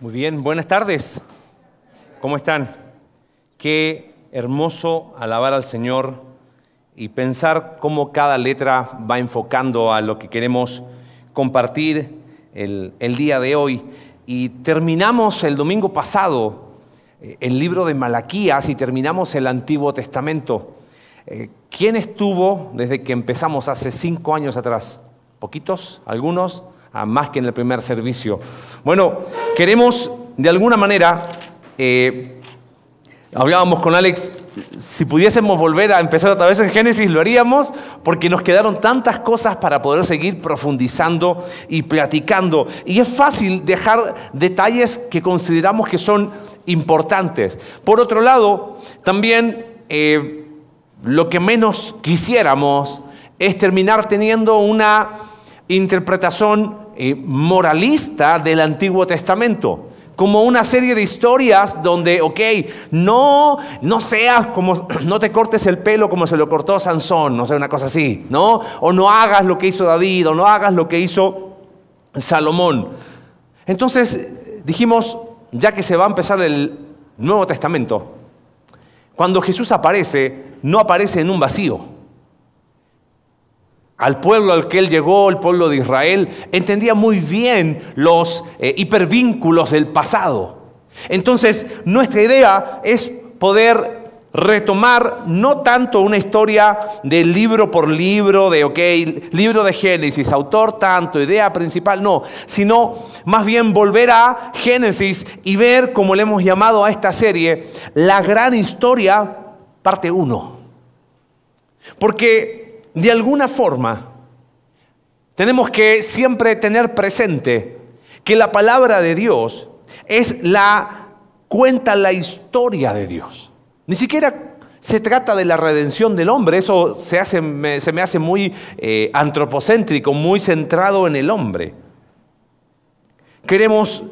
Muy bien, buenas tardes. ¿Cómo están? Qué hermoso alabar al Señor y pensar cómo cada letra va enfocando a lo que queremos compartir el, día de hoy. Y terminamos el domingo pasado eh, el libro de Malaquías y terminamos el Antiguo Testamento. Eh, ¿Quién estuvo desde que empezamos hace cinco años atrás? ¿Poquitos? ¿Algunos? Ah, más que en el primer servicio. Bueno, queremos de alguna manera, eh, hablábamos con Alex, si pudiésemos volver a empezar otra vez en Génesis, lo haríamos, porque nos quedaron tantas cosas para poder seguir profundizando y platicando. Y es fácil dejar detalles que consideramos que son importantes. Por otro lado, también eh, lo que menos quisiéramos es terminar teniendo una interpretación eh, moralista del Antiguo Testamento como una serie de historias donde, ok, no, no seas como, no te cortes el pelo como se lo cortó Sansón, no sé, una cosa así, ¿no? O no hagas lo que hizo David, o no hagas lo que hizo Salomón. Entonces dijimos, ya que se va a empezar el Nuevo Testamento, cuando Jesús aparece, no aparece en un vacío al pueblo al que él llegó, el pueblo de Israel, entendía muy bien los eh, hipervínculos del pasado. Entonces, nuestra idea es poder retomar no tanto una historia de libro por libro, de, ok, libro de Génesis, autor tanto, idea principal, no, sino más bien volver a Génesis y ver, como le hemos llamado a esta serie, la gran historia, parte 1. Porque de alguna forma, tenemos que siempre tener presente que la palabra de Dios es la cuenta la historia de Dios. Ni siquiera se trata de la redención del hombre, eso se, hace, se me hace muy eh, antropocéntrico, muy centrado en el hombre. Queremos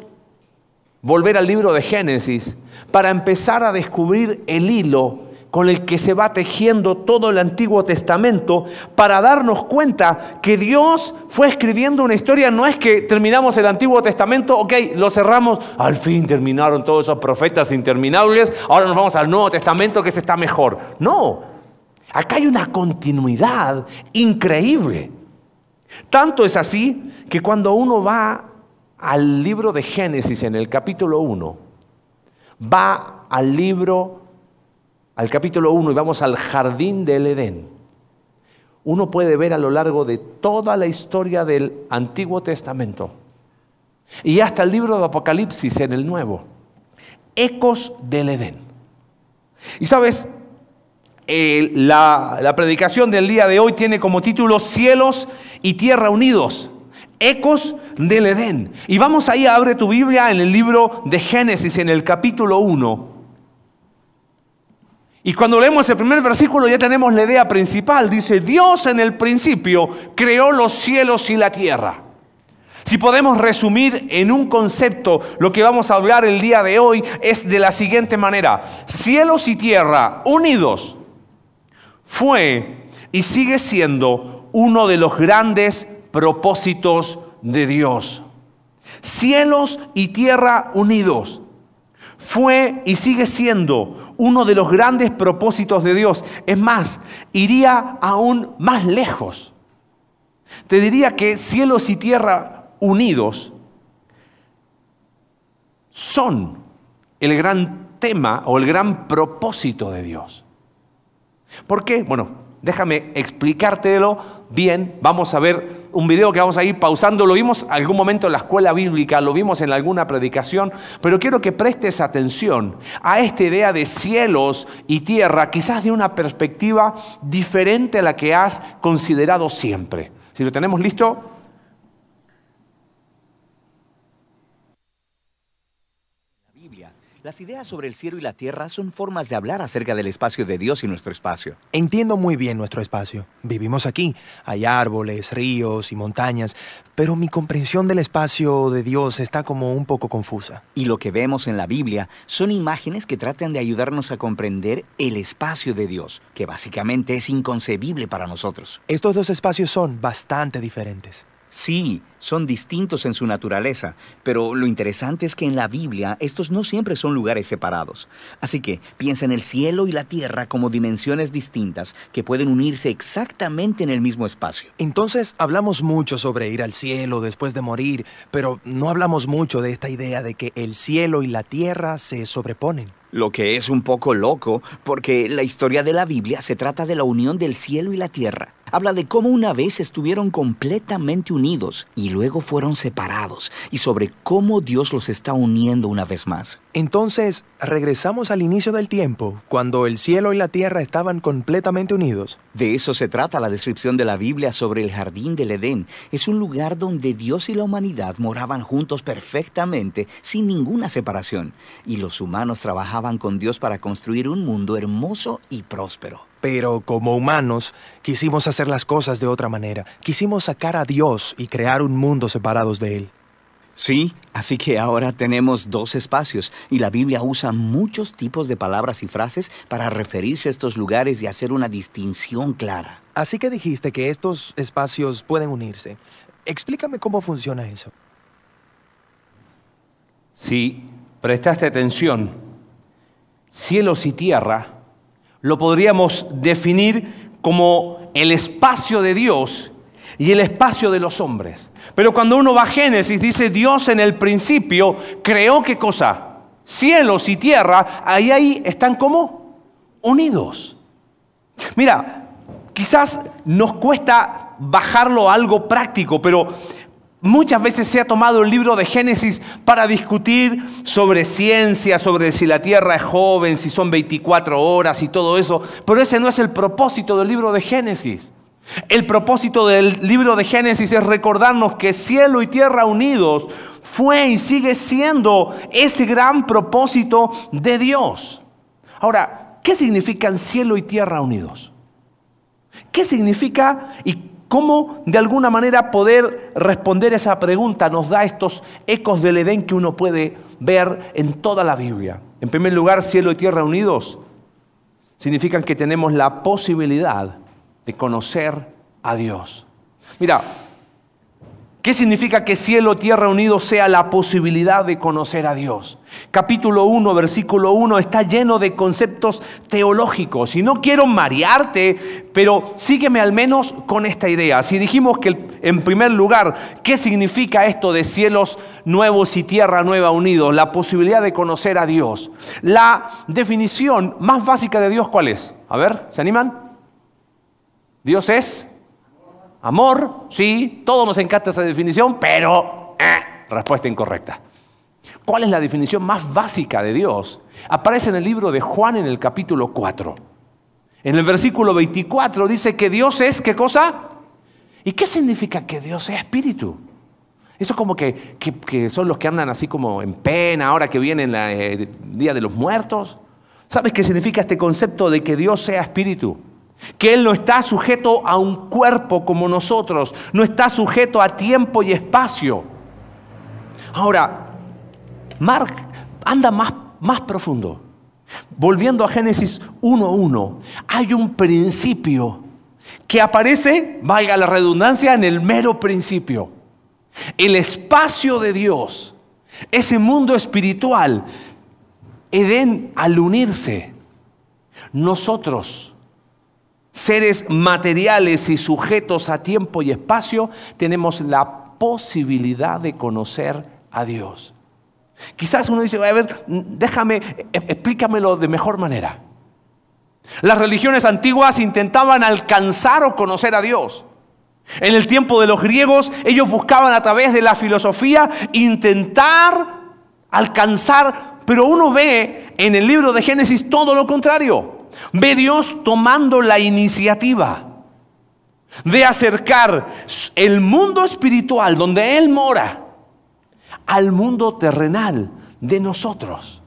volver al libro de Génesis para empezar a descubrir el hilo con el que se va tejiendo todo el Antiguo Testamento para darnos cuenta que Dios fue escribiendo una historia, no es que terminamos el Antiguo Testamento, ok, lo cerramos, al fin terminaron todos esos profetas interminables, ahora nos vamos al Nuevo Testamento que se está mejor. No, acá hay una continuidad increíble. Tanto es así que cuando uno va al libro de Génesis en el capítulo 1, va al libro al capítulo 1 y vamos al jardín del Edén, uno puede ver a lo largo de toda la historia del Antiguo Testamento y hasta el libro de Apocalipsis en el Nuevo, ecos del Edén. Y sabes, eh, la, la predicación del día de hoy tiene como título Cielos y Tierra Unidos ecos del Edén. Y vamos ahí, abre tu Biblia en el libro de Génesis, en el capítulo 1. Y cuando leemos el primer versículo ya tenemos la idea principal. Dice, Dios en el principio creó los cielos y la tierra. Si podemos resumir en un concepto lo que vamos a hablar el día de hoy es de la siguiente manera. Cielos y tierra unidos fue y sigue siendo uno de los grandes propósitos de Dios. Cielos y tierra unidos fue y sigue siendo uno de los grandes propósitos de Dios. Es más, iría aún más lejos. Te diría que cielos y tierra unidos son el gran tema o el gran propósito de Dios. ¿Por qué? Bueno, déjame explicártelo bien. Vamos a ver un video que vamos a ir pausando. Lo vimos algún momento en la escuela bíblica, lo vimos en alguna predicación, pero quiero que prestes atención a esta idea de cielos y tierra, quizás de una perspectiva diferente a la que has considerado siempre. Si lo tenemos listo, Las ideas sobre el cielo y la tierra son formas de hablar acerca del espacio de Dios y nuestro espacio. Entiendo muy bien nuestro espacio. Vivimos aquí. Hay árboles, ríos y montañas, pero mi comprensión del espacio de Dios está como un poco confusa. Y lo que vemos en la Biblia son imágenes que tratan de ayudarnos a comprender el espacio de Dios, que básicamente es inconcebible para nosotros. Estos dos espacios son bastante diferentes. Sí, son distintos en su naturaleza, pero lo interesante es que en la Biblia estos no siempre son lugares separados. Así que piensa en el cielo y la tierra como dimensiones distintas que pueden unirse exactamente en el mismo espacio. Entonces hablamos mucho sobre ir al cielo después de morir, pero no hablamos mucho de esta idea de que el cielo y la tierra se sobreponen. Lo que es un poco loco, porque la historia de la Biblia se trata de la unión del cielo y la tierra. Habla de cómo una vez estuvieron completamente unidos y luego fueron separados, y sobre cómo Dios los está uniendo una vez más. Entonces, regresamos al inicio del tiempo, cuando el cielo y la tierra estaban completamente unidos. De eso se trata la descripción de la Biblia sobre el jardín del Edén. Es un lugar donde Dios y la humanidad moraban juntos perfectamente, sin ninguna separación, y los humanos trabajaban con Dios para construir un mundo hermoso y próspero. Pero como humanos quisimos hacer las cosas de otra manera. Quisimos sacar a Dios y crear un mundo separados de Él. Sí, así que ahora tenemos dos espacios y la Biblia usa muchos tipos de palabras y frases para referirse a estos lugares y hacer una distinción clara. Así que dijiste que estos espacios pueden unirse. Explícame cómo funciona eso. Si prestaste atención, cielos y tierra lo podríamos definir como el espacio de Dios y el espacio de los hombres. Pero cuando uno va a Génesis, dice Dios en el principio creó qué cosa? Cielos y tierra, ahí, ahí están como unidos. Mira, quizás nos cuesta bajarlo a algo práctico, pero Muchas veces se ha tomado el libro de Génesis para discutir sobre ciencia, sobre si la Tierra es joven, si son 24 horas y todo eso, pero ese no es el propósito del libro de Génesis. El propósito del libro de Génesis es recordarnos que cielo y tierra unidos fue y sigue siendo ese gran propósito de Dios. Ahora, ¿qué significan cielo y tierra unidos? ¿Qué significa y ¿Cómo de alguna manera poder responder esa pregunta nos da estos ecos del Edén que uno puede ver en toda la Biblia? En primer lugar, cielo y tierra unidos significan que tenemos la posibilidad de conocer a Dios. Mira, ¿Qué significa que cielo, tierra unidos sea la posibilidad de conocer a Dios? Capítulo 1, versículo 1 está lleno de conceptos teológicos y no quiero marearte, pero sígueme al menos con esta idea. Si dijimos que en primer lugar, ¿qué significa esto de cielos nuevos y tierra nueva unidos? La posibilidad de conocer a Dios. La definición más básica de Dios, ¿cuál es? A ver, ¿se animan? Dios es Amor, sí, todos nos encanta esa definición, pero eh, respuesta incorrecta. ¿Cuál es la definición más básica de Dios? Aparece en el libro de Juan en el capítulo 4. En el versículo 24 dice que Dios es, ¿qué cosa? ¿Y qué significa que Dios es espíritu? Eso como que, son los que andan así como en pena ahora que viene el eh, Día de los Muertos. ¿Sabes qué significa este concepto de que Dios sea espíritu? Que Él no está sujeto a un cuerpo como nosotros, no está sujeto a tiempo y espacio. Ahora, Mark anda más, más profundo. Volviendo a Génesis 1.1, hay un principio que aparece, valga la redundancia, en el mero principio. El espacio de Dios, ese mundo espiritual, Edén al unirse, nosotros seres materiales y sujetos a tiempo y espacio, tenemos la posibilidad de conocer a Dios. Quizás uno dice, a ver, déjame, e-, explícamelo de mejor manera. Las religiones antiguas intentaban alcanzar o conocer a Dios. En el tiempo de los griegos, ellos buscaban a través de la filosofía intentar alcanzar, pero uno ve en el libro de Génesis todo lo contrario. Ve Dios tomando la iniciativa de acercar el mundo espiritual donde Él mora al mundo terrenal de nosotros.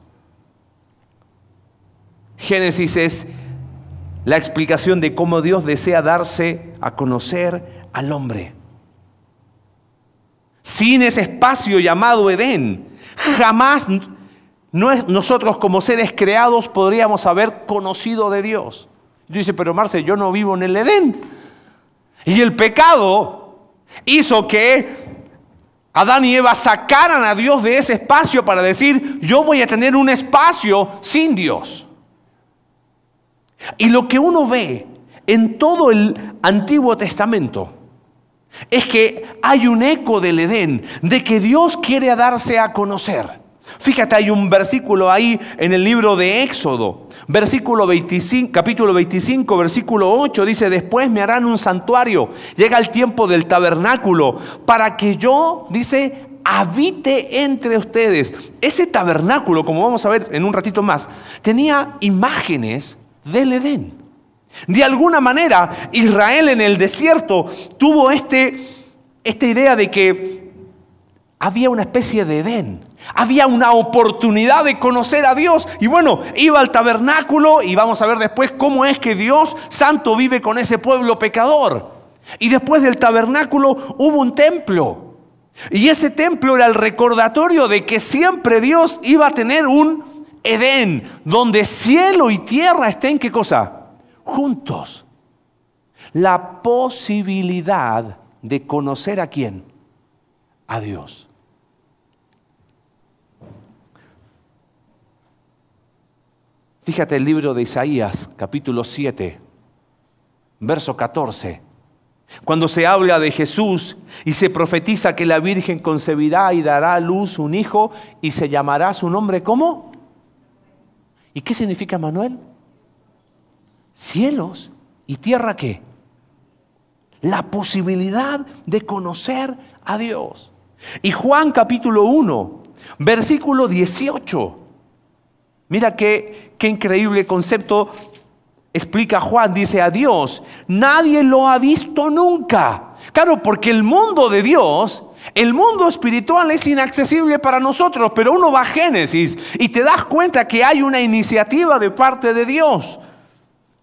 Génesis es la explicación de cómo Dios desea darse a conocer al hombre. Sin ese espacio llamado Edén, jamás nosotros como seres creados podríamos haber conocido de Dios. Y dice, pero Marce, yo no vivo en el Edén. Y el pecado Hizo que Adán y Eva sacaran a Dios de ese espacio para decir, yo voy a tener un espacio sin Dios. Y lo que uno ve en todo el Antiguo Testamento es que hay un eco del Edén, de que Dios quiere darse a conocer. Fíjate, hay un versículo ahí en el libro de Éxodo, versículo 25, capítulo 25, versículo 8, dice, después me harán un santuario, llega el tiempo del tabernáculo, para que yo, dice, habite entre ustedes. Ese tabernáculo, como vamos a ver en un ratito más, tenía imágenes del Edén. De alguna manera, Israel en el desierto tuvo este, esta idea de que había una especie de Edén. Había una oportunidad de conocer a Dios. Y bueno, iba al tabernáculo y vamos a ver después cómo es que Dios santo vive con ese pueblo pecador. Y después del tabernáculo hubo un templo. Y ese templo era el recordatorio de que siempre Dios iba a tener un Edén, donde cielo y tierra estén, ¿qué cosa? juntos la posibilidad de conocer a quién? A Dios. Fíjate el libro de Isaías, capítulo 7, verso 14. Cuando se habla de Jesús y se profetiza que la Virgen concebirá y dará a luz un hijo y se llamará su nombre ¿cómo? ¿Y qué significa Manuel? cielos y tierra qué? La posibilidad de conocer a Dios. Y Juan capítulo 1, versículo 18. Mira qué, qué increíble concepto explica Juan. Dice a Dios, nadie lo ha visto nunca. Claro, porque el mundo de Dios el mundo espiritual es inaccesible para nosotros, pero uno va a Génesis y te das cuenta que hay una iniciativa de parte de Dios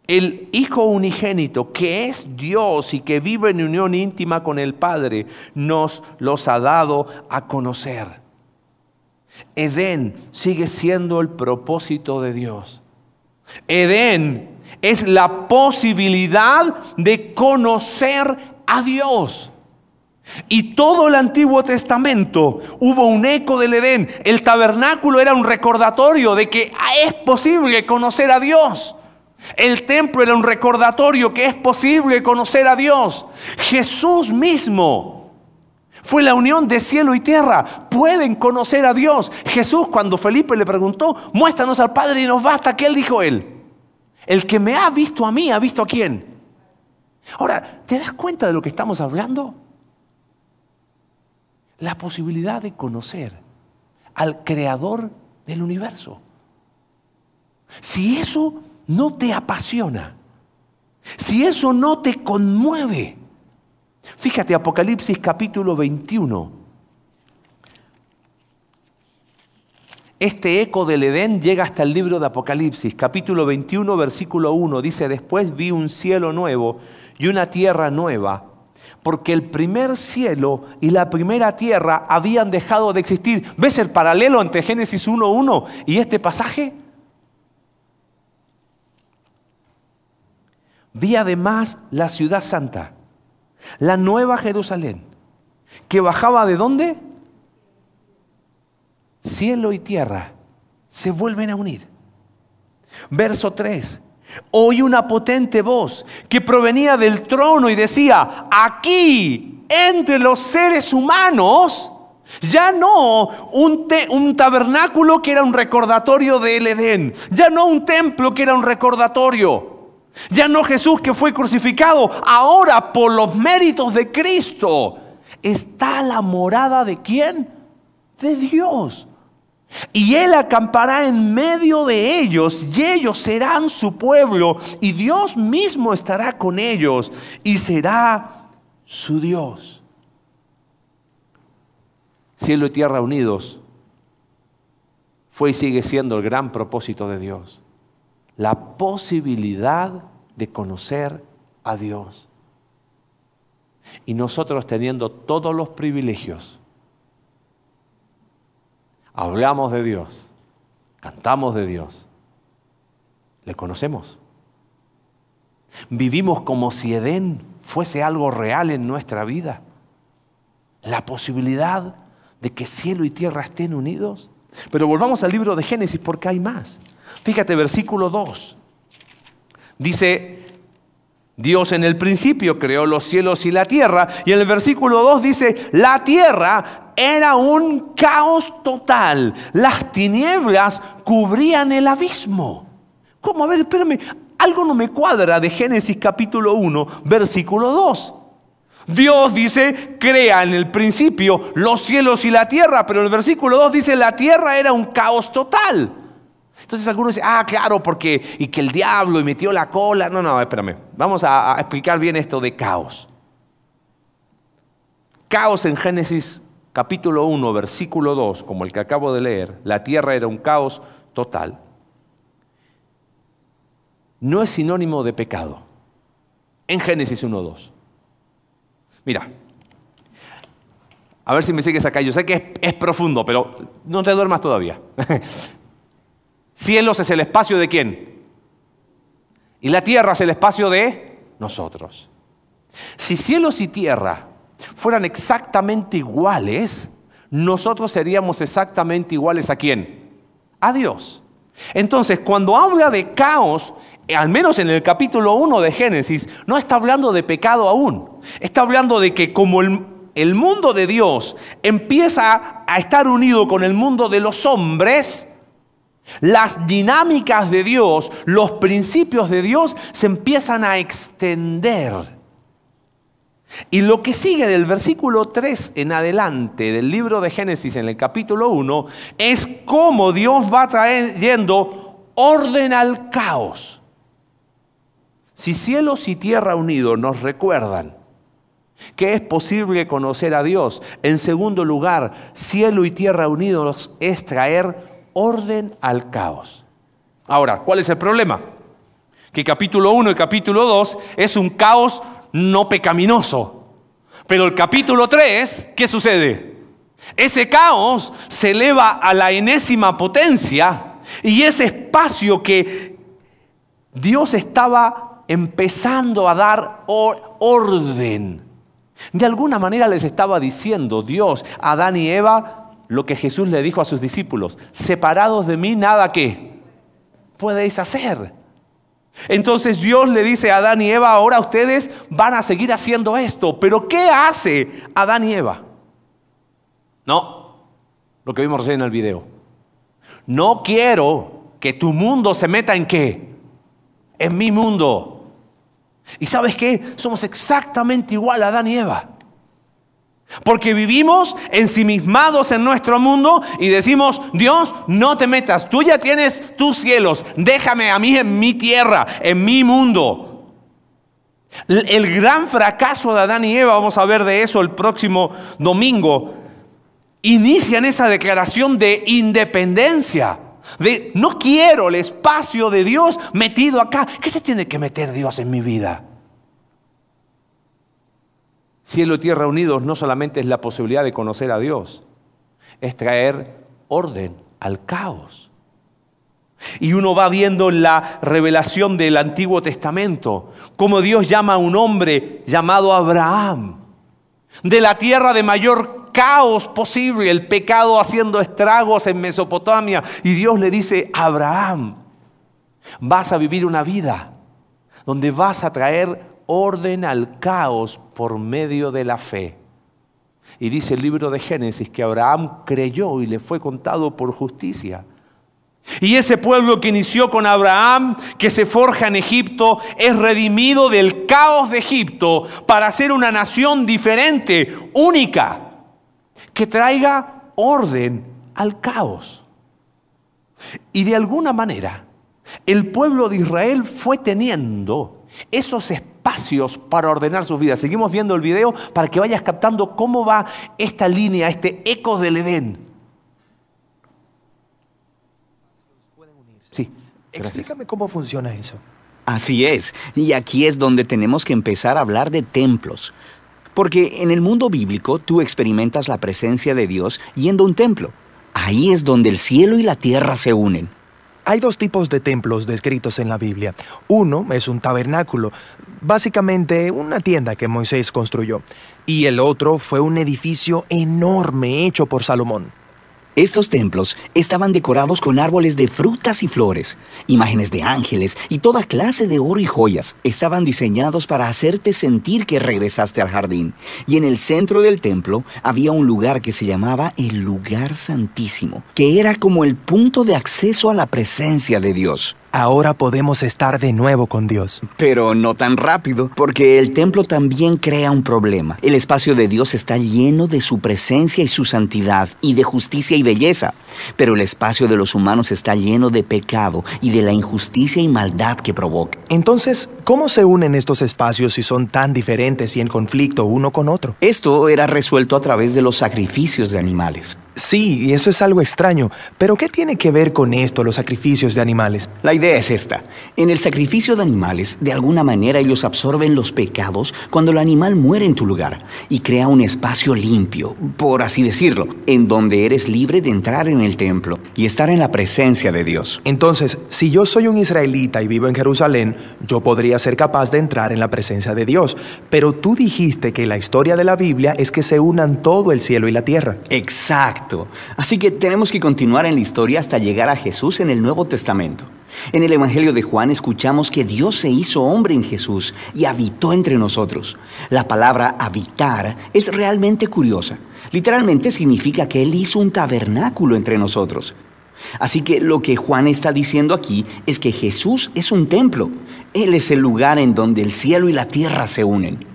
el Hijo unigénito, que es Dios y que vive en unión íntima con el Padre, nos los ha dado a conocer. Edén sigue siendo el propósito de Dios. Edén es la posibilidad de conocer a Dios. Y todo el Antiguo Testamento hubo un eco del Edén. El tabernáculo era un recordatorio de que es posible conocer a Dios. El templo era un recordatorio que es posible conocer a Dios. Jesús mismo fue la unión de cielo y tierra. Pueden conocer a Dios. Jesús cuando Felipe le preguntó, muéstranos al Padre y nos basta, ¿qué él dijo él? El que me ha visto a mí, ha visto a quién. Ahora, ¿te das cuenta de lo que estamos hablando? La posibilidad de conocer al creador del universo. Si eso no te apasiona, si eso no te conmueve, fíjate Apocalipsis capítulo 21. Este eco del Edén llega hasta el libro de Apocalipsis, capítulo 21, versículo 1. Dice, después vi un cielo nuevo y una tierra nueva, porque el primer cielo y la primera tierra habían dejado de existir. ¿Ves el paralelo entre Génesis 1.1 y este pasaje? Vi además la ciudad santa, la nueva Jerusalén, que bajaba de dónde? Cielo y tierra se vuelven a unir. Verso 3. Oí una potente voz que provenía del trono y decía, aquí, entre los seres humanos, ya no un, un, tabernáculo que era un recordatorio del Edén, ya no un templo que era un recordatorio, ya no Jesús que fue crucificado, ahora por los méritos de Cristo está la morada de quién? De Dios. Y Él acampará en medio de ellos y ellos serán su pueblo y Dios mismo estará con ellos y será su Dios. Cielo y tierra unidos fue y sigue siendo el gran propósito de Dios la posibilidad de conocer a Dios. Y nosotros teniendo todos los privilegios, hablamos de Dios, cantamos de Dios, le conocemos. Vivimos como si Edén fuese algo real en nuestra vida. la posibilidad de que cielo y tierra estén unidos? Pero volvamos al libro de Génesis porque hay más. Fíjate, versículo 2. Dice, Dios en el principio creó los cielos y la tierra. Y en el versículo 2 dice, la tierra era un caos total. Las tinieblas cubrían el abismo. ¿Cómo? A ver, espérame. Algo no me cuadra de Génesis capítulo 1, versículo 2. Dios dice, crea en el principio los cielos y la tierra, pero el versículo 2 dice, la tierra era un caos total. Entonces algunos dicen, ah, claro, porque, y que el diablo y metió la cola. No, no, espérame, vamos a, explicar bien esto de caos. Caos en Génesis capítulo 1, versículo 2, como el que acabo de leer, la tierra era un caos total, no es sinónimo de pecado. En Génesis 1, 2. Mira, a ver si me sigues acá. Yo sé que es, profundo, pero no te duermas todavía. Cielos es el espacio de quién? Y la tierra es el espacio de nosotros. Si cielos y tierra fueran exactamente iguales, nosotros seríamos exactamente iguales a quién? A Dios. Entonces, cuando habla de caos, al menos en el capítulo 1 de Génesis, no está hablando de pecado aún. Está hablando de que como el, mundo de Dios empieza a estar unido con el mundo de los hombres, las dinámicas de Dios, los principios de Dios se empiezan a extender. Y lo que sigue del versículo 3 en adelante del libro de Génesis en el capítulo 1 es cómo Dios va trayendo orden al caos. Si cielos y tierra unidos nos recuerdan que es posible conocer a Dios, en segundo lugar, cielo y tierra unidos es traer orden al caos. Ahora, ¿cuál es el problema? Que capítulo 1 y capítulo 2 es un caos no pecaminoso. Pero el capítulo 3, ¿qué sucede? Ese caos se eleva a la enésima potencia y ese espacio que Dios estaba empezando a dar orden. De alguna manera les estaba diciendo Dios a Adán y Eva lo que Jesús le dijo a sus discípulos, separados de mí nada que podéis hacer. Entonces Dios le dice a Adán y Eva, ahora ustedes van a seguir haciendo esto, pero ¿qué hace Adán y Eva? No, lo que vimos recién en el video. No quiero que tu mundo se meta en qué? En mi mundo. ¿Y sabes qué? Somos exactamente igual a Adán y Eva. Porque vivimos ensimismados en nuestro mundo y decimos, Dios, no te metas, tú ya tienes tus cielos, déjame a mí en mi tierra, en mi mundo. El gran fracaso de Adán y Eva, vamos a ver de eso el próximo domingo, inician esa declaración de independencia. De no quiero el espacio de Dios metido acá. ¿Qué se tiene que meter Dios en mi vida? Cielo y tierra unidos no solamente es la posibilidad de conocer a Dios, es traer orden al caos. Y uno va viendo en la revelación del Antiguo Testamento cómo Dios llama a un hombre llamado Abraham, de la tierra de mayor caos posible, el pecado haciendo estragos en Mesopotamia. Y Dios le dice, Abraham, vas a vivir una vida donde vas a traer orden al caos por medio de la fe. Y dice el libro de Génesis que Abraham creyó y le fue contado por justicia. Y ese pueblo que inició con Abraham, que se forja en Egipto, es redimido del caos de Egipto para ser una nación diferente, única que traiga orden al caos. Y de alguna manera, el pueblo de Israel fue teniendo esos espacios para ordenar sus vidas. Seguimos viendo el video para que vayas captando cómo va esta línea, este eco del Edén. Sí. Explícame cómo funciona eso. Así es, y aquí es donde tenemos que empezar a hablar de templos. Porque en el mundo bíblico tú experimentas la presencia de Dios yendo a un templo. Ahí es donde el cielo y la tierra se unen. Hay dos tipos de templos descritos en la Biblia. Uno es un tabernáculo, básicamente una tienda que Moisés construyó, y el otro fue un edificio enorme hecho por Salomón. Estos templos estaban decorados con árboles de frutas y flores, imágenes de ángeles y toda clase de oro y joyas. Estaban diseñados para hacerte sentir que regresaste al jardín. Y en el centro del templo había un lugar que se llamaba el lugar santísimo, que era como el punto de acceso a la presencia de Dios. Ahora podemos estar de nuevo con Dios. Pero no tan rápido, porque el templo también crea un problema. El espacio de Dios está lleno de su presencia y su santidad, y de justicia y belleza. Pero el espacio de los humanos está lleno de pecado y de la injusticia y maldad que provoca. Entonces, ¿cómo se unen estos espacios si son tan diferentes y en conflicto uno con otro? Esto era resuelto a través de los sacrificios de animales. Sí, y eso es algo extraño, pero ¿qué tiene que ver con esto los sacrificios de animales? La idea es esta. En el sacrificio de animales, de alguna manera ellos absorben los pecados cuando el animal muere en tu lugar y crea un espacio limpio, por así decirlo, en donde eres libre de entrar en el templo y estar en la presencia de Dios. Entonces, si yo soy un israelita y vivo en Jerusalén, yo podría ser capaz de entrar en la presencia de Dios. Pero tú dijiste que la historia de la Biblia es que se unan todo el cielo y la tierra. Exacto. Así que tenemos que continuar en la historia hasta llegar a Jesús en el Nuevo Testamento. En el Evangelio de Juan escuchamos que Dios se hizo hombre en Jesús y habitó entre nosotros. La palabra habitar es realmente curiosa. Literalmente significa que Él hizo un tabernáculo entre nosotros. Así que lo que Juan está diciendo aquí es que Jesús es un templo. Él es el lugar en donde el cielo y la tierra se unen.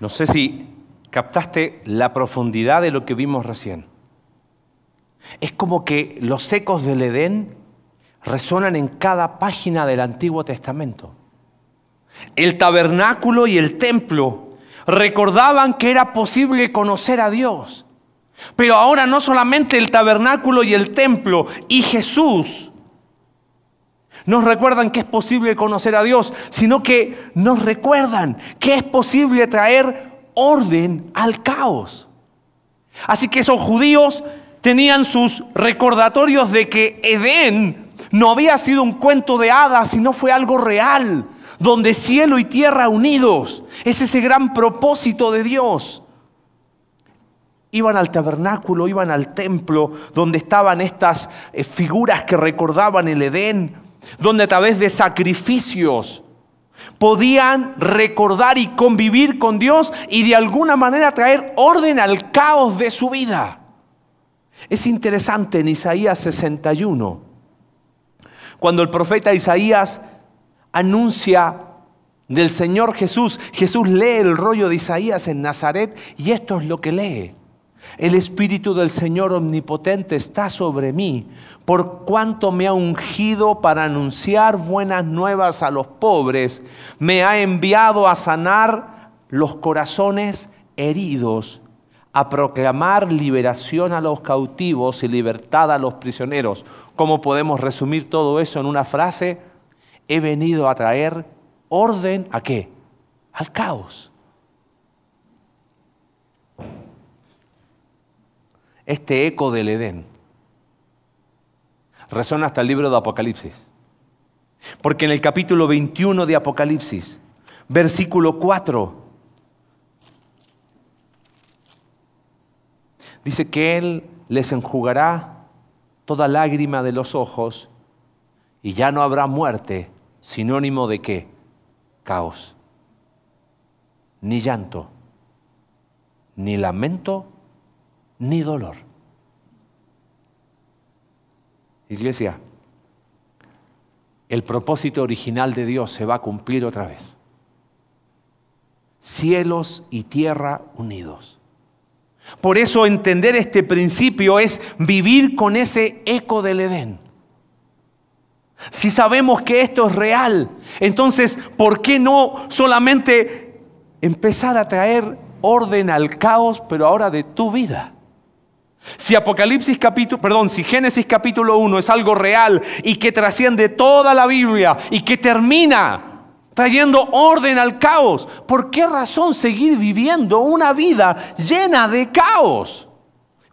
No sé si captaste la profundidad de lo que vimos recién. Es como que los ecos del Edén resonan en cada página del Antiguo Testamento. El tabernáculo y el templo recordaban que era posible conocer a Dios. Pero ahora no solamente el tabernáculo y el templo y Jesús nos recuerdan que es posible conocer a Dios, sino que nos recuerdan que es posible traer orden al caos. Así que esos judíos tenían sus recordatorios de que Edén no había sido un cuento de hadas, sino fue algo real, donde cielo y tierra unidos. Es ese gran propósito de Dios. Iban al tabernáculo, iban al templo, donde estaban estas eh, figuras que recordaban el Edén, donde a través de sacrificios podían recordar y convivir con Dios y de alguna manera traer orden al caos de su vida. Es interesante en Isaías 61 cuando el profeta Isaías anuncia del Señor Jesús, Jesús lee el rollo de Isaías en Nazaret y esto es lo que lee. El Espíritu del Señor Omnipotente está sobre mí, por cuanto me ha ungido para anunciar buenas nuevas a los pobres, me ha enviado a sanar los corazones heridos, a proclamar liberación a los cautivos y libertad a los prisioneros. ¿Cómo podemos resumir todo eso en una frase? He venido a traer orden a qué? Al caos. Este eco del Edén resuena hasta el libro de Apocalipsis. Porque en el capítulo 21 de Apocalipsis, versículo 4, dice que Él les enjugará toda lágrima de los ojos y ya no habrá muerte, sinónimo de qué? Caos. Ni llanto, ni lamento, ni dolor. Iglesia, el propósito original de Dios se va a cumplir otra vez. Cielos y tierra unidos. Por eso entender este principio es vivir con ese eco del Edén. Si sabemos que esto es real, entonces, ¿por qué no solamente empezar a traer orden al caos, pero ahora de tu vida? Si Apocalipsis capítulo, perdón, si Génesis capítulo 1 es algo real y que trasciende toda la Biblia y que termina trayendo orden al caos. ¿Por qué razón seguir viviendo una vida llena de caos?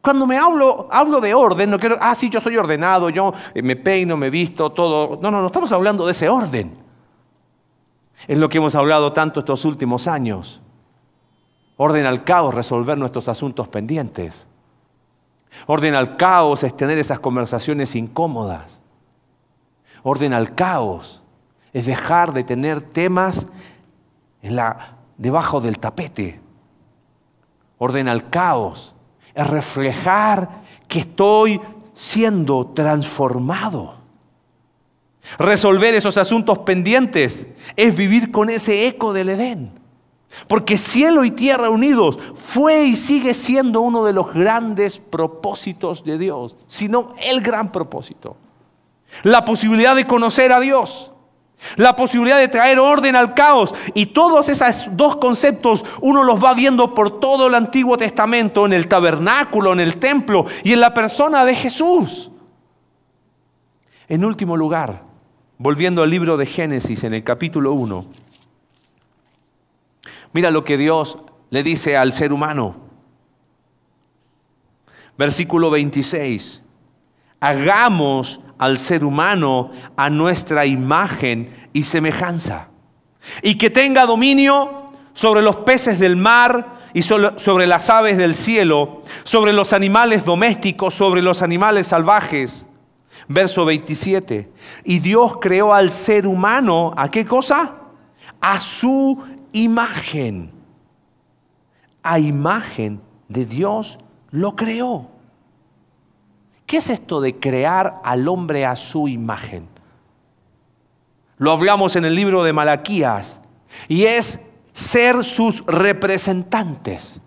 Cuando me hablo, hablo de orden, no quiero, ah, sí, yo soy ordenado, yo eh, me peino, me visto, todo. No, no, no estamos hablando de ese orden. Es lo que hemos hablado tanto estos últimos años. Orden al caos, resolver nuestros asuntos pendientes. Orden al caos es tener esas conversaciones incómodas. Orden al caos es dejar de tener temas en la, debajo del tapete. Orden al caos es reflejar que estoy siendo transformado. Resolver esos asuntos pendientes es vivir con ese eco del Edén. Porque cielo y tierra unidos fue y sigue siendo uno de los grandes propósitos de Dios, sino el gran propósito. La posibilidad de conocer a Dios, la posibilidad de traer orden al caos. Y todos esos dos conceptos uno los va viendo por todo el Antiguo Testamento, en el tabernáculo, en el templo y en la persona de Jesús. En último lugar, volviendo al libro de Génesis en el capítulo 1, mira lo que Dios le dice al ser humano. Versículo 26. Hagamos al ser humano a nuestra imagen y semejanza. Y que tenga dominio sobre los peces del mar y sobre las aves del cielo, sobre los animales domésticos, sobre los animales salvajes. Verso 27. Y Dios creó al ser humano, ¿a qué cosa? A su imagen. A imagen de Dios lo creó. ¿Qué es esto de crear al hombre a su imagen? Lo hablamos en el libro de Malaquías y es ser sus representantes.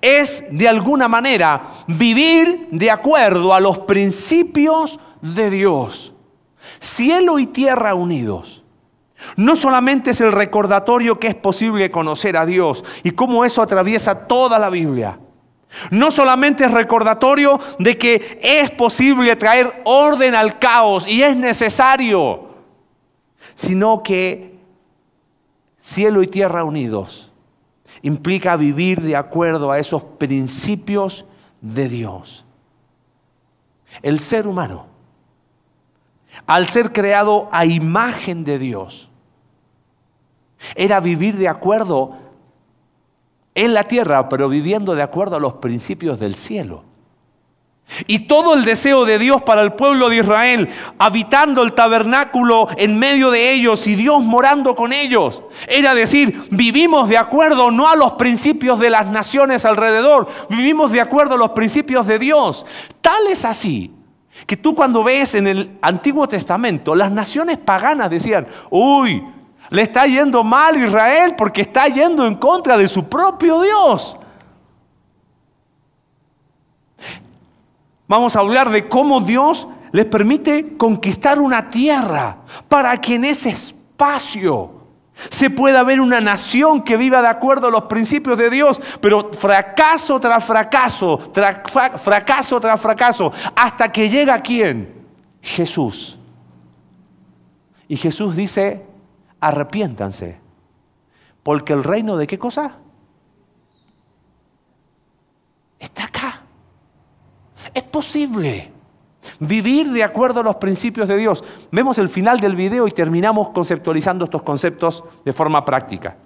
Es de alguna manera vivir de acuerdo a los principios de Dios. Cielo y tierra unidos. No solamente es el recordatorio que es posible conocer a Dios y cómo eso atraviesa toda la Biblia no solamente es recordatorio de que es posible traer orden al caos y es necesario, sino que cielo y tierra unidos implica vivir de acuerdo a esos principios de Dios. El ser humano, al ser creado a imagen de Dios, era vivir de acuerdo en la tierra, pero viviendo de acuerdo a los principios del cielo. Y todo el deseo de Dios para el pueblo de Israel, habitando el tabernáculo en medio de ellos y Dios morando con ellos, era decir, vivimos de acuerdo no a los principios de las naciones alrededor, vivimos de acuerdo a los principios de Dios. Tal es así que tú cuando ves en el Antiguo Testamento, las naciones paganas decían, uy, le está yendo mal a Israel porque está yendo en contra de su propio Dios. Vamos a hablar de cómo Dios les permite conquistar una tierra para que en ese espacio se pueda ver una nación que viva de acuerdo a los principios de Dios, pero fracaso tras fracaso, fracaso tras fracaso, hasta que llega quién? Jesús. Y Jesús dice, arrepiéntanse. Porque el reino de qué cosa? Está acá. Es posible vivir de acuerdo a los principios de Dios. Vemos el final del video y terminamos conceptualizando estos conceptos de forma práctica.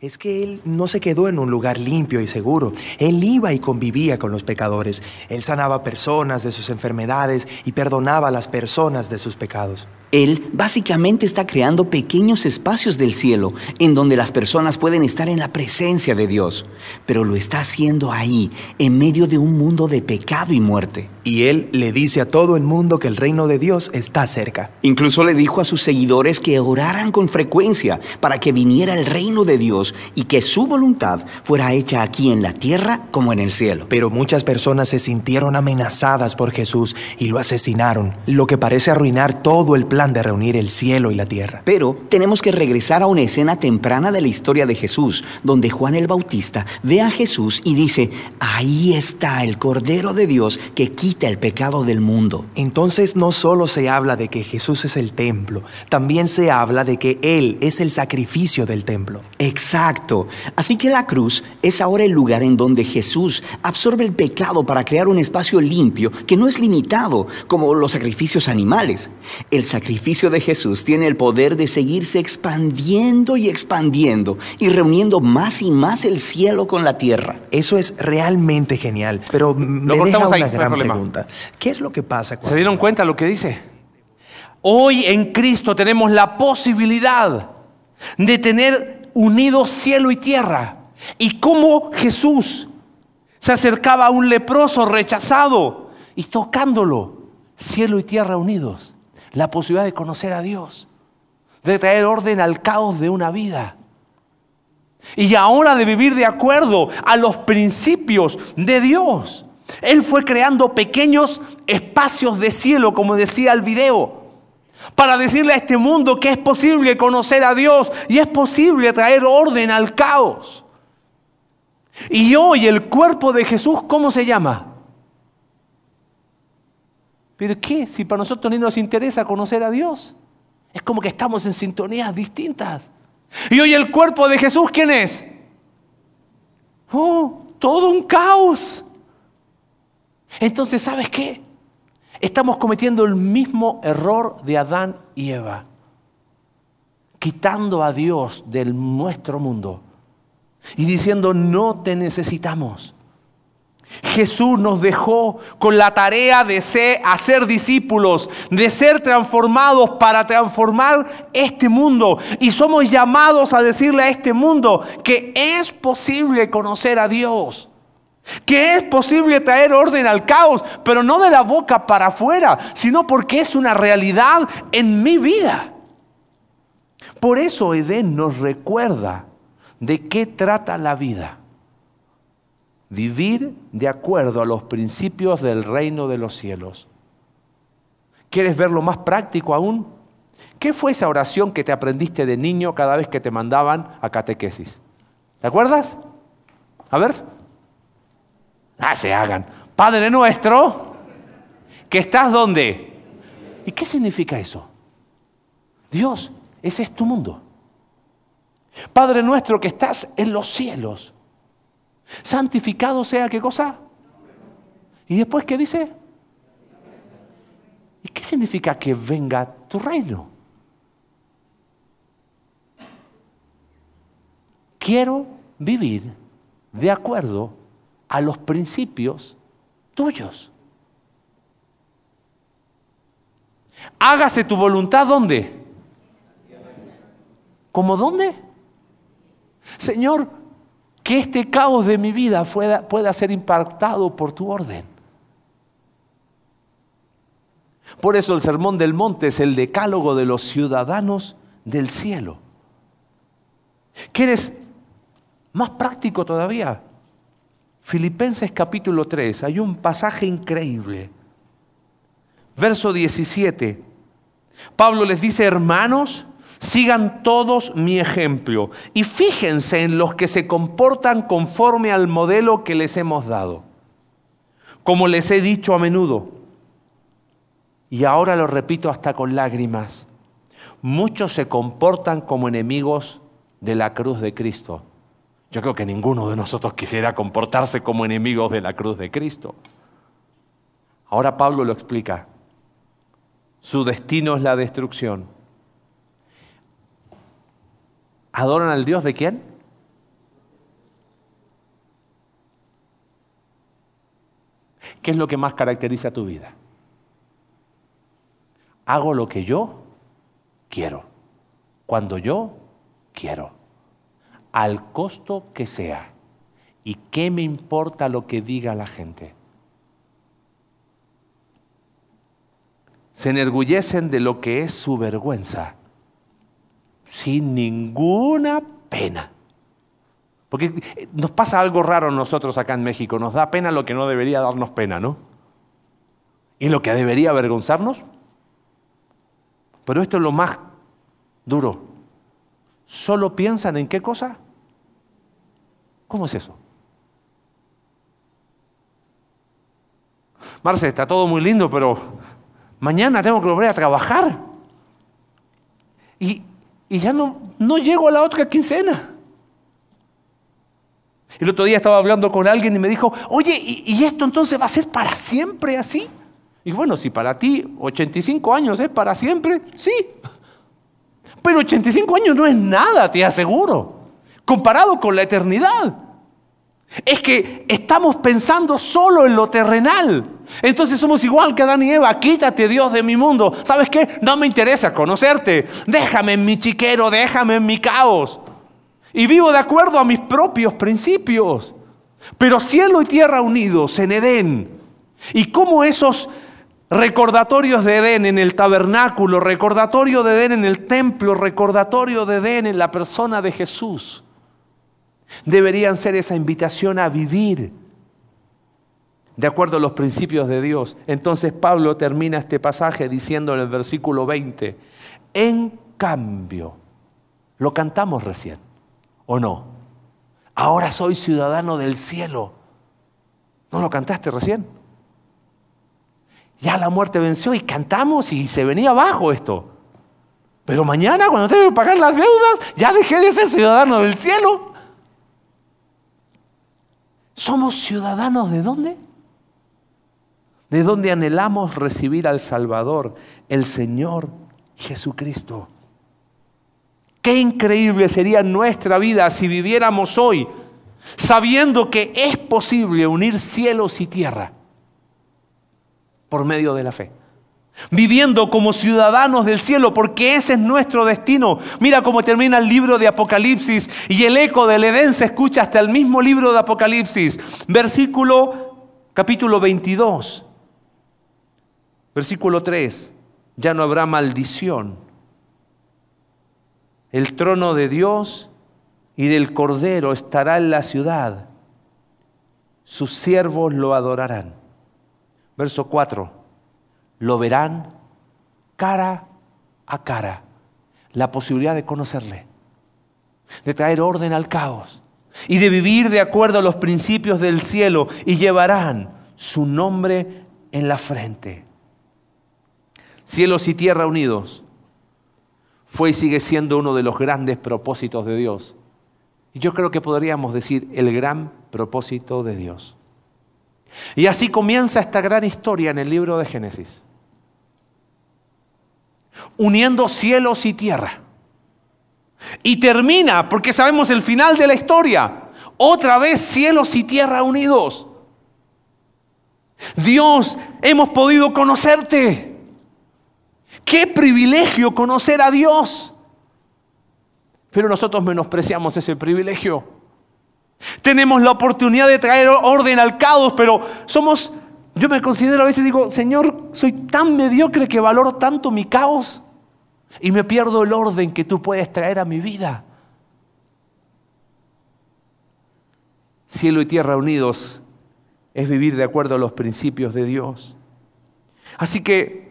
Es que Él no se quedó en un lugar limpio y seguro. Él iba y convivía con los pecadores. Él sanaba personas de sus enfermedades y perdonaba a las personas de sus pecados. Él básicamente está creando pequeños espacios del cielo en donde las personas pueden estar en la presencia de Dios, pero lo está haciendo ahí, en medio de un mundo de pecado y muerte. Y Él le dice a todo el mundo que el reino de Dios está cerca. Incluso le dijo a sus seguidores que oraran con frecuencia para que viniera el reino de Dios y que su voluntad fuera hecha aquí en la tierra como en el cielo. Pero muchas personas se sintieron amenazadas por Jesús y lo asesinaron, lo que parece arruinar todo el plan de reunir el cielo y la tierra. Pero tenemos que regresar a una escena temprana de la historia de Jesús, donde Juan el Bautista ve a Jesús y dice, ahí está el Cordero de Dios que quita el pecado del mundo. Entonces no solo se habla de que Jesús es el templo, también se habla de que Él es el sacrificio del templo. Exacto. Así que la cruz es ahora el lugar en donde Jesús absorbe el pecado para crear un espacio limpio que no es limitado como los sacrificios animales. El sacrificio de Jesús tiene el poder de seguirse expandiendo y expandiendo y reuniendo más y más el cielo con la tierra. Eso es realmente genial, pero me Lo deja una ahí, gran pregunta. ¿Qué es lo que pasa ¿Se cuando... dieron cuenta lo que dice? Hoy en Cristo tenemos la posibilidad de tener unidos cielo y tierra. Y cómo Jesús se acercaba a un leproso rechazado y tocándolo, cielo y tierra unidos. La posibilidad de conocer a Dios, de traer orden al caos de una vida. Y ahora de vivir de acuerdo a los principios de Dios. Él fue creando pequeños espacios de cielo, como decía el video, para decirle a este mundo que es posible conocer a Dios y es posible traer orden al caos. Y hoy el cuerpo de Jesús, ¿cómo se llama? ¿Pero qué? Si para nosotros ni nos interesa conocer a Dios. Es como que estamos en sintonías distintas. Y hoy el cuerpo de Jesús, ¿quién es? Oh, todo un caos. Entonces, ¿sabes qué? Estamos cometiendo el mismo error de Adán y Eva, quitando a Dios del nuestro mundo y diciendo, no te necesitamos. Jesús nos dejó con la tarea de ser, hacer discípulos, de ser transformados para transformar este mundo. Y somos llamados a decirle a este mundo que es posible conocer a Dios, que es posible traer orden al caos, pero no de la boca para afuera, sino porque es una realidad en mi vida. Por eso Edén nos recuerda de qué trata la vida. Vivir de acuerdo a los principios del reino de los cielos. ¿Quieres verlo más práctico aún? ¿Qué fue esa oración que te aprendiste de niño cada vez que te mandaban a catequesis? ¿Te acuerdas? A ver. Ah, se hagan. Padre nuestro, que estás donde. ¿Y qué significa eso? Dios, ese es tu mundo. Padre nuestro que estás en los cielos. Santificado sea qué cosa. ¿Y después qué dice? ¿Y qué significa que venga tu reino? Quiero vivir de acuerdo a los principios tuyos. Hágase tu voluntad ¿dónde? ¿Cómo dónde? Señor, que este caos de mi vida pueda, pueda ser impactado por tu orden. Por eso el Sermón del Monte es el decálogo de los ciudadanos del cielo. ¿Quieres más práctico todavía? Filipenses capítulo 3, hay un pasaje increíble. Verso 17. Pablo les dice, hermanos, sigan todos mi ejemplo y fíjense en los que se comportan conforme al modelo que les hemos dado. Como les he dicho a menudo, y ahora lo repito hasta con lágrimas, muchos se comportan como enemigos de la cruz de Cristo. Yo creo que ninguno de nosotros quisiera comportarse como enemigos de la cruz de Cristo. Ahora Pablo lo explica. Su destino es la destrucción. ¿Adoran al Dios de quién? ¿Qué es lo que más caracteriza tu vida? Hago lo que yo quiero, cuando yo quiero, al costo que sea. ¿Y qué me importa lo que diga la gente? Se enorgullecen de lo que es su vergüenza, sin ninguna pena. Porque nos pasa algo raro a nosotros acá en México, nos da pena lo que no debería darnos pena, ¿no? Y lo que debería avergonzarnos. Pero esto es lo más duro. ¿Solo piensan en qué cosa? ¿Cómo es eso? Marce, está todo muy lindo, pero mañana tengo que volver a trabajar. Y, y ya no, no llego a la otra quincena. El otro día estaba hablando con alguien y me dijo, oye, ¿y, esto entonces va a ser para siempre así? Y bueno, si para ti 85 años es para siempre, sí. Pero 85 años no es nada, te aseguro, comparado con la eternidad. Es que estamos pensando solo en lo terrenal. Entonces somos igual que Adán y Eva. Quítate Dios de mi mundo. ¿Sabes qué? No me interesa conocerte. Déjame en mi chiquero, déjame en mi caos. Y vivo de acuerdo a mis propios principios. Pero cielo y tierra unidos en Edén. Y cómo esos recordatorios de Edén en el tabernáculo, recordatorio de Edén en el templo, recordatorio de Edén en la persona de Jesús deberían ser esa invitación a vivir de acuerdo a los principios de Dios. Entonces Pablo termina este pasaje diciendo en el versículo 20, en cambio, lo cantamos recién, ¿o no? Ahora soy ciudadano del cielo. ¿No lo cantaste recién? Ya la muerte venció y cantamos y se venía abajo esto. Pero mañana cuando tengo que pagar las deudas, ya dejé de ser ciudadano del cielo. ¿Somos ciudadanos de dónde? De dónde anhelamos recibir al Salvador, el Señor Jesucristo. Qué increíble sería nuestra vida si viviéramos hoy sabiendo que es posible unir cielos y tierra por medio de la fe viviendo como ciudadanos del cielo, porque ese es nuestro destino. Mira cómo termina el libro de Apocalipsis y el eco del Edén se escucha hasta el mismo libro de Apocalipsis. Versículo capítulo 22, versículo 3, ya no habrá maldición. El trono de Dios y del Cordero estará en la ciudad. Sus siervos lo adorarán. Verso 4 lo verán cara a cara. La posibilidad de conocerle, de traer orden al caos y de vivir de acuerdo a los principios del cielo y llevarán su nombre en la frente. Cielos y tierra unidos fue y sigue siendo uno de los grandes propósitos de Dios. Y yo creo que podríamos decir el gran propósito de Dios. Y así comienza esta gran historia en el libro de Génesis uniendo cielos y tierra. Y termina, porque sabemos el final de la historia, otra vez cielos y tierra unidos. Dios, hemos podido conocerte. Qué privilegio conocer a Dios. Pero nosotros menospreciamos ese privilegio. Tenemos la oportunidad de traer orden al caos, pero somos yo me considero a veces digo, Señor, soy tan mediocre que valoro tanto mi caos y me pierdo el orden que tú puedes traer a mi vida. Cielo y tierra unidos es vivir de acuerdo a los principios de Dios. Así que,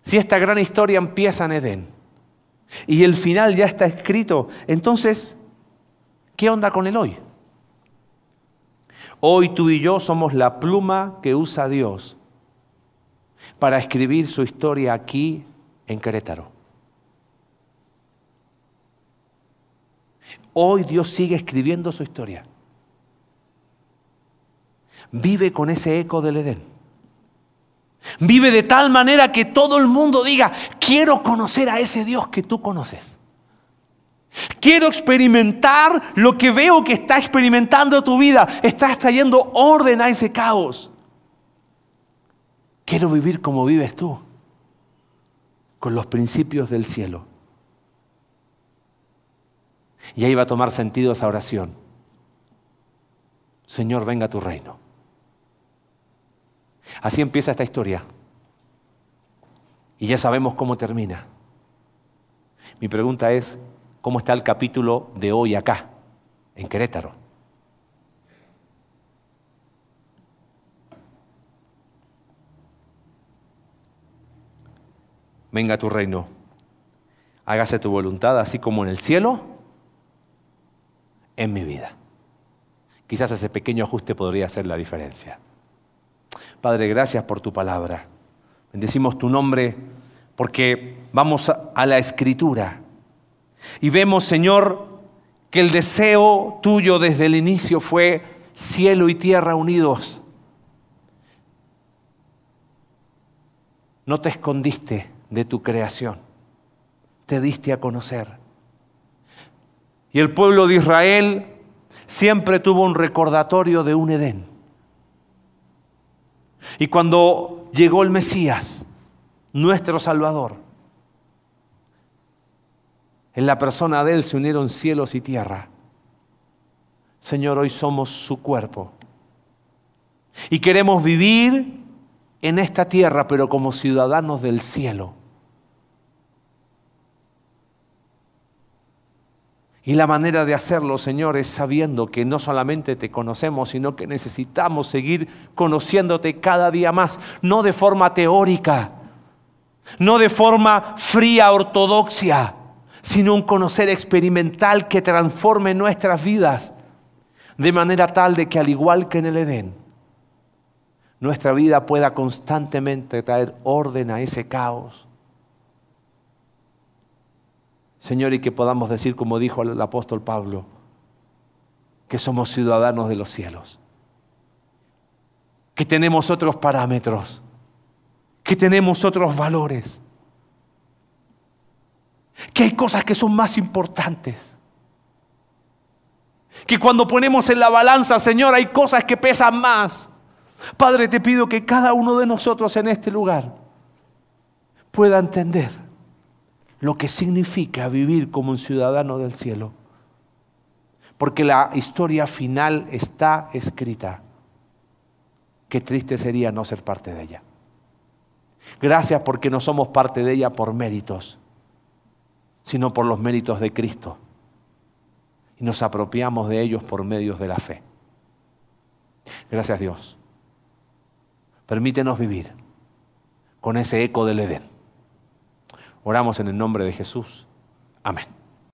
si esta gran historia empieza en Edén y el final ya está escrito, entonces, ¿qué onda con el hoy? Hoy tú y yo somos la pluma que usa Dios para escribir su historia aquí en Querétaro. Hoy Dios sigue escribiendo su historia. Vive con ese eco del Edén. Vive de tal manera que todo el mundo diga, quiero conocer a ese Dios que tú conoces. Quiero experimentar lo que veo que está experimentando tu vida. Estás trayendo orden a ese caos. Quiero vivir como vives tú, con los principios del cielo. Y ahí va a tomar sentido esa oración. Señor, venga a tu reino. Así empieza esta historia. Y ya sabemos cómo termina. Mi pregunta es, cómo está el capítulo de hoy acá, en Querétaro. Venga tu reino, hágase tu voluntad, así como en el cielo, en mi vida. Quizás ese pequeño ajuste podría hacer la diferencia. Padre, gracias por tu palabra. Bendecimos tu nombre porque vamos a la escritura y vemos, Señor, que el deseo tuyo desde el inicio fue cielo y tierra unidos. No te escondiste de tu creación, te diste a conocer. Y el pueblo de Israel siempre tuvo un recordatorio de un Edén. Y cuando llegó el Mesías, nuestro Salvador, en la persona de Él se unieron cielos y tierra. Señor, hoy somos su cuerpo. Y queremos vivir en esta tierra, pero como ciudadanos del cielo. Y la manera de hacerlo, Señor, es sabiendo que no solamente te conocemos, sino que necesitamos seguir conociéndote cada día más, no de forma teórica, no de forma fría ortodoxia, sino un conocer experimental que transforme nuestras vidas, de manera tal de que al igual que en el Edén, nuestra vida pueda constantemente traer orden a ese caos. Señor, y que podamos decir, como dijo el apóstol Pablo, que somos ciudadanos de los cielos, que tenemos otros parámetros, que tenemos otros valores, que hay cosas que son más importantes. Que cuando ponemos en la balanza, Señor, hay cosas que pesan más. Padre, te pido que cada uno de nosotros en este lugar pueda entender lo que significa vivir como un ciudadano del cielo. Porque la historia final está escrita. Qué triste sería no ser parte de ella. Gracias porque no somos parte de ella por méritos, sino por los méritos de Cristo. Y nos apropiamos de ellos por medios de la fe. Gracias Dios. Permítenos vivir con ese eco del Edén. Oramos en el nombre de Jesús. Amén.